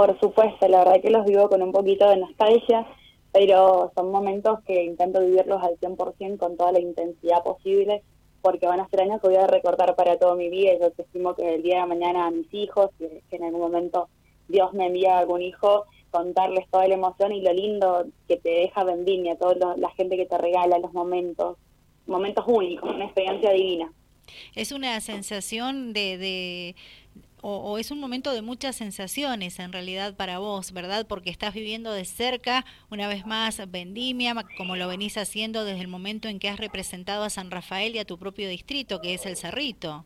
Por supuesto, la verdad que los vivo con un poquito de nostalgia, pero son momentos que intento vivirlos al 100% con toda la intensidad posible, porque van a ser años que voy a recordar para toda mi vida yo te estimo que el día de mañana a mis hijos, que en algún momento Dios me envía algún hijo, contarles toda la emoción y lo lindo que te deja Vendimia, toda la gente que te regala los momentos, momentos únicos, una experiencia divina. Es una sensación de, de o, es un momento de muchas sensaciones en realidad para vos, ¿verdad? Porque estás viviendo de cerca, una vez más, Vendimia, como lo venís haciendo desde el momento en que has representado a San Rafael y a tu propio distrito, que es el Cerrito.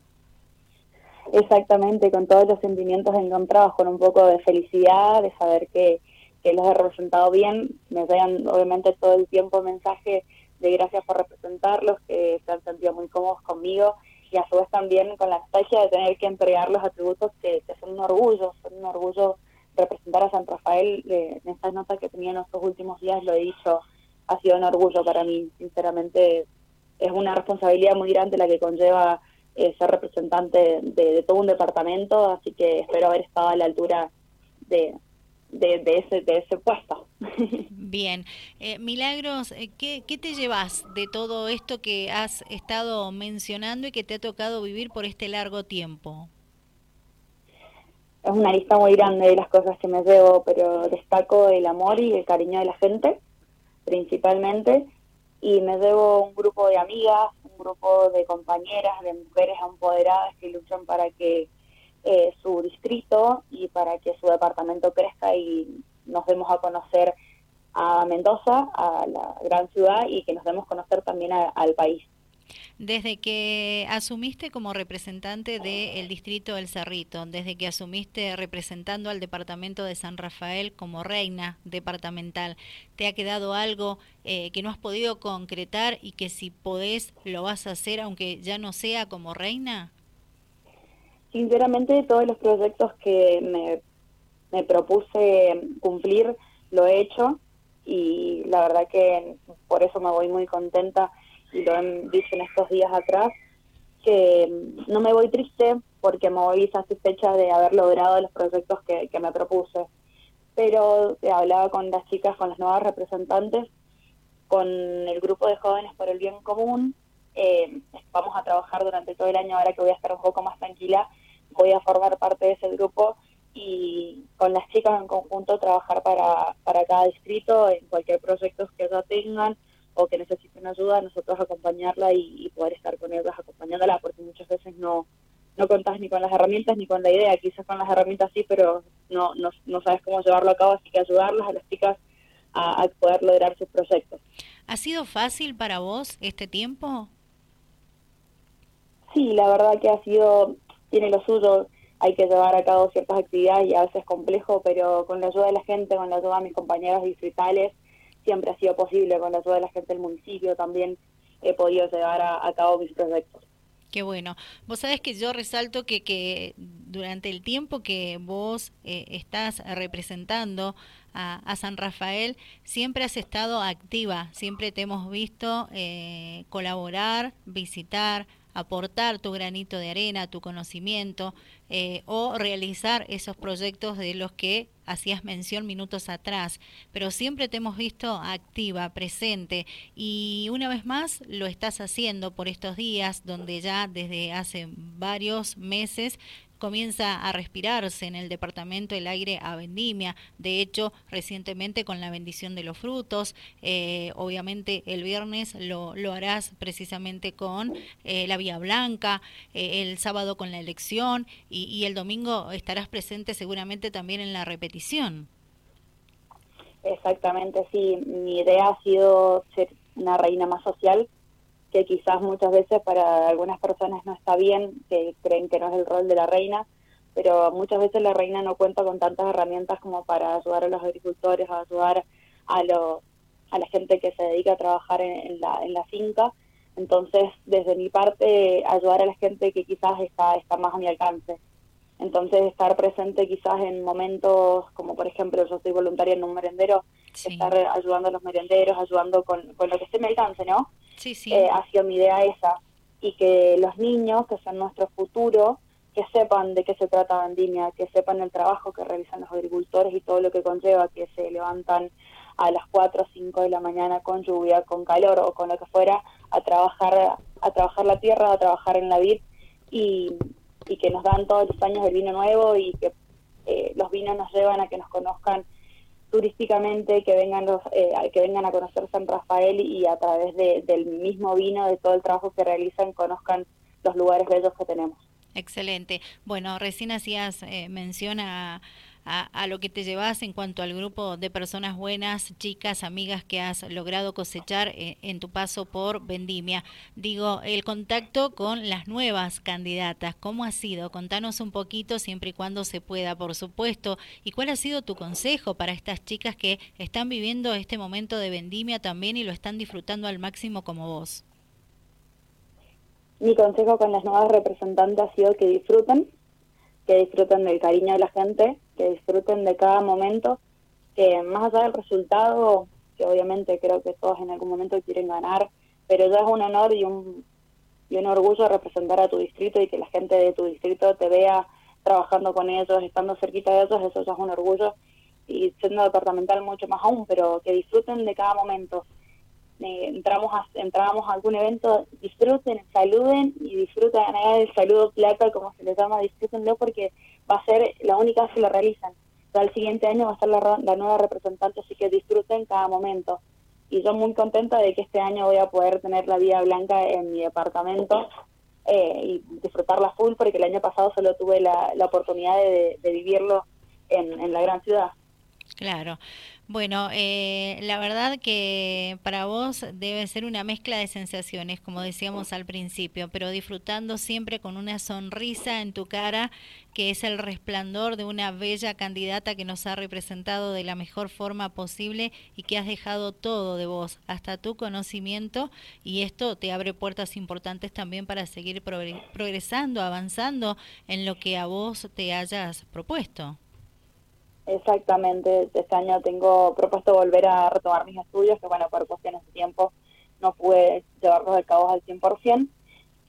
Exactamente, con todos los sentimientos encontrados, con un poco de felicidad, de saber que, que los he representado bien. Me dan obviamente todo el tiempo mensaje de gracias por representarlos, que se han sentido muy cómodos conmigo y a su vez también con la nostalgia de tener que entregar los atributos que, son un orgullo, son un orgullo representar a San Rafael. en estas notas que tenía en estos últimos días lo he dicho, ha sido un orgullo para mí, sinceramente es una responsabilidad muy grande la que conlleva eh, ser representante de, todo un departamento, así que espero haber estado a la altura de, de, ese, de ese puesto. Bien, eh, Milagros, eh, ¿qué, ¿qué te llevas de todo esto que has estado mencionando y que te ha tocado vivir por este largo tiempo? Es una lista muy grande de las cosas que me llevo, pero destaco el amor y el cariño de la gente, principalmente, y me llevo un grupo de amigas, un grupo de compañeras, de mujeres empoderadas que luchan para que eh, su distrito y para que su departamento crezca y nos demos a conocer a Mendoza, a la gran ciudad y que nos demos a conocer también al país. Desde que asumiste como representante del distrito del Cerrito, desde que asumiste representando al departamento de San Rafael como reina departamental, ¿te ha quedado algo eh, que no has podido concretar y que si podés lo vas a hacer aunque ya no sea como reina? Sinceramente, todos los proyectos que me, propuse cumplir lo he hecho y la verdad que por eso me voy muy contenta y lo he dicho en estos días atrás, que no me voy triste porque me voy satisfecha de haber logrado los proyectos que, me propuse. Pero hablaba con las chicas, con las nuevas representantes, con el grupo de jóvenes por el bien común. Eh, vamos a trabajar durante todo el año, ahora que voy a estar un poco más tranquila, voy a formar parte de ese grupo y con las chicas en conjunto trabajar para, para cada distrito en cualquier proyecto que ya tengan o que necesiten ayuda, nosotros acompañarla y, poder estar con ellas acompañándola, porque muchas veces no, no contás ni con las herramientas ni con la idea, quizás con las herramientas sí, pero no, no, no sabes cómo llevarlo a cabo, así que ayudarlas a las chicas a, a poder lograr sus proyectos. ¿Ha sido fácil para vos este tiempo? Sí, la verdad que ha sido tiene lo suyo, hay que llevar a cabo ciertas actividades y a veces es complejo, pero con la ayuda de la gente, con la ayuda de mis compañeros distritales, siempre ha sido posible, con la ayuda de la gente del municipio también he podido llevar a, cabo mis proyectos. Qué bueno. Vos sabés que yo resalto que, que durante el tiempo que vos eh, estás representando a, a, San Rafael, siempre has estado activa, siempre te hemos visto eh, colaborar, visitar, aportar tu granito de arena, tu conocimiento eh, o realizar esos proyectos de los que hacías mención minutos atrás, pero siempre te hemos visto activa, presente y una vez más lo estás haciendo por estos días donde ya desde hace varios meses comienza a respirarse en el departamento el aire a vendimia. De hecho, recientemente con la bendición de los frutos, eh, obviamente el viernes lo, lo harás precisamente con eh, la Vía Blanca, eh, el sábado con la elección y, y el domingo estarás presente seguramente también en la repetición. Exactamente, sí. Mi idea ha sido ser una reina más social que quizás muchas veces para algunas personas no está bien, que creen que no es el rol de la reina, pero muchas veces la reina no cuenta con tantas herramientas como para ayudar a los agricultores, a ayudar a, los, a la gente que se dedica a trabajar en, la, en la finca. Entonces, desde mi parte, ayudar a la gente que quizás está, está más a mi alcance. Entonces, estar presente quizás en momentos como, por ejemplo, yo soy voluntaria en un merendero, estar ayudando a los merenderos, ayudando con, con lo que esté me alcance, ¿no? Sí, sí. Eh, ha sido mi idea esa. Y que los niños, que son nuestro futuro, que sepan de qué se trata Vendimia, que sepan el trabajo que realizan los agricultores y todo lo que conlleva, que se levantan a las 4 o 5 de la mañana con lluvia, con calor o con lo que fuera, a trabajar, a trabajar la tierra, a trabajar en la vid y, y que nos dan todos los años el vino nuevo y que eh, los vinos nos llevan a que nos conozcan turísticamente, que vengan los, eh, que vengan a conocer San Rafael y a través del mismo vino, de todo el trabajo que realizan, conozcan los lugares bellos que tenemos. Excelente. Bueno, recién hacías eh, mención a, lo que te llevas en cuanto al grupo de personas buenas, chicas, amigas que has logrado cosechar eh, en tu paso por Vendimia. Digo, el contacto con las nuevas candidatas, ¿cómo ha sido? Contanos un poquito, siempre y cuando se pueda, por supuesto. ¿Y cuál ha sido tu consejo para estas chicas que están viviendo este momento de Vendimia también y lo están disfrutando al máximo como vos? Mi consejo con las nuevas representantes ha sido que disfruten, que disfruten del cariño de la gente, que disfruten de cada momento, que más allá del resultado, que obviamente creo que todos en algún momento quieren ganar, pero ya es un honor y un, y un orgullo representar a tu distrito y que la gente de tu distrito te vea trabajando con ellos, estando cerquita de ellos, eso ya es un orgullo y siendo departamental mucho más aún, pero que disfruten de cada momento. Eh, entramos a, entramos a algún evento, disfruten, saluden y disfruten el saludo plata, como se les llama, disfrútenlo porque va a ser la única vez que lo realizan. el siguiente año va a ser la, nueva representante, así que disfruten cada momento. Y yo muy contenta de que este año voy a poder tener la vida blanca en mi departamento eh, y disfrutarla full, porque el año pasado solo tuve la, oportunidad de, vivirlo en, en la gran ciudad. Claro. Bueno, eh, la verdad que para vos debe ser una mezcla de sensaciones, como decíamos al principio, pero disfrutando siempre con una sonrisa en tu cara, que es el resplandor de una bella candidata que nos ha representado de la mejor forma posible y que has dejado todo de vos, hasta tu conocimiento, y esto te abre puertas importantes también para seguir progresando, avanzando en lo que a vos te hayas propuesto. Exactamente, este año tengo propuesto volver a retomar mis estudios, que bueno, por cuestiones de tiempo no pude llevarlos a cabo al 100%,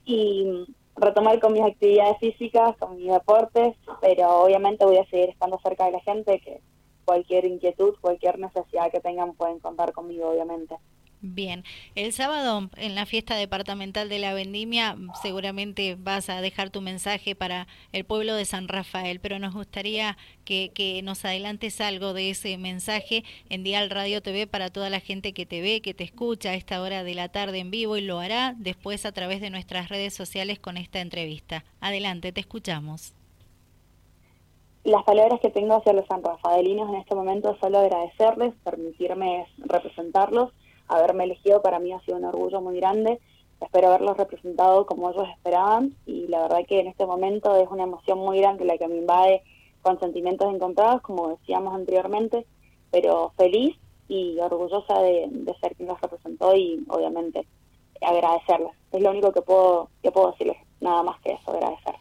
y retomar con mis actividades físicas, con mis deportes, pero obviamente voy a seguir estando cerca de la gente, que cualquier inquietud, cualquier necesidad que tengan pueden contar conmigo, obviamente. Bien, el sábado en la fiesta departamental de la Vendimia seguramente vas a dejar tu mensaje para el pueblo de San Rafael, pero nos gustaría que, que nos adelantes algo de ese mensaje en Dial Radio TV para toda la gente que te ve, que te escucha a esta hora de la tarde en vivo y lo hará después a través de nuestras redes sociales con esta entrevista. Adelante, te escuchamos. Las palabras que tengo hacia los sanrafaelinos en este momento solo agradecerles, permitirme representarlos haberme elegido para mí ha sido un orgullo muy grande. Espero haberlos representado como ellos esperaban y la verdad que en este momento es una emoción muy grande la que me invade con sentimientos encontrados, como decíamos anteriormente, pero feliz y orgullosa de, ser quien los representó y obviamente agradecerles. Es lo único que puedo, que puedo decirles, nada más que eso, agradecer.